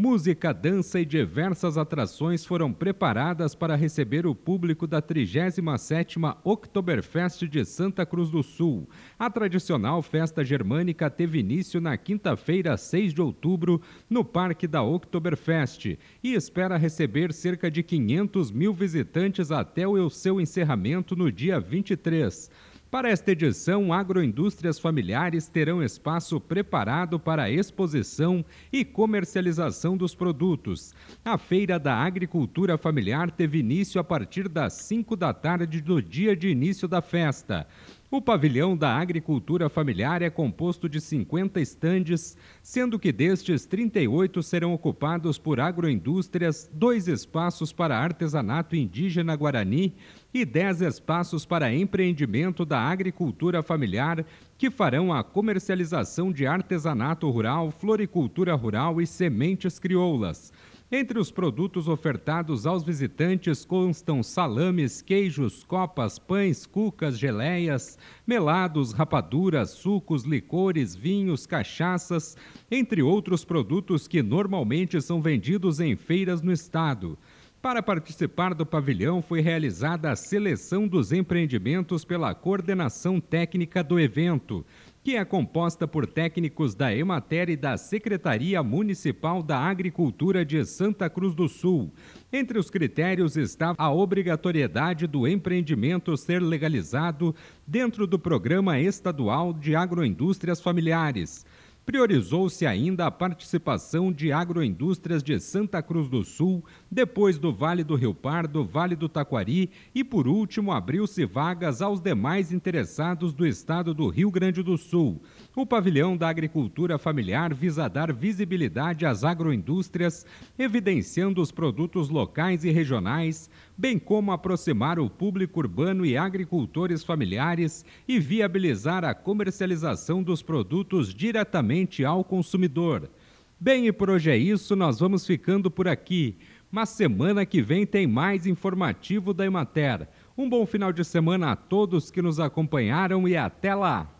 Música, dança e diversas atrações foram preparadas para receber o público da 37ª Oktoberfest de Santa Cruz do Sul. A tradicional festa germânica teve início na quinta-feira, 6 de outubro, no Parque da Oktoberfest e espera receber cerca de 500 mil visitantes até o seu encerramento no dia 23. Para esta edição, agroindústrias familiares terão espaço preparado para a exposição e comercialização dos produtos. A Feira da Agricultura Familiar teve início a partir das 5 da tarde do dia de início da festa. O pavilhão da agricultura familiar é composto de 50 estandes, sendo que destes 38 serão ocupados por agroindústrias, dois espaços para artesanato indígena guarani e 10 espaços para empreendimento da agricultura familiar, que farão a comercialização de artesanato rural, floricultura rural e sementes crioulas. Entre os produtos ofertados aos visitantes constam salames, queijos, copas, pães, cucas, geleias, melados, rapaduras, sucos, licores, vinhos, cachaças, entre outros produtos que normalmente são vendidos em feiras no estado. Para participar do pavilhão foi realizada a seleção dos empreendimentos pela coordenação técnica do evento que é composta por técnicos da Emater e da Secretaria Municipal da Agricultura de Santa Cruz do Sul. Entre os critérios está a obrigatoriedade do empreendimento ser legalizado dentro do Programa Estadual de Agroindústrias Familiares. Priorizou-se ainda a participação de agroindústrias de Santa Cruz do Sul, depois do Vale do Rio Pardo, Vale do Taquari e, por último, abriu-se vagas aos demais interessados do estado do Rio Grande do Sul. O pavilhão da agricultura familiar visa dar visibilidade às agroindústrias, evidenciando os produtos locais e regionais, bem como aproximar o público urbano e agricultores familiares e viabilizar a comercialização dos produtos diretamente ao consumidor. Bem, e por hoje é isso, nós vamos ficando por aqui. Mas semana que vem tem mais informativo da Emater. Um bom final de semana a todos que nos acompanharam e até lá!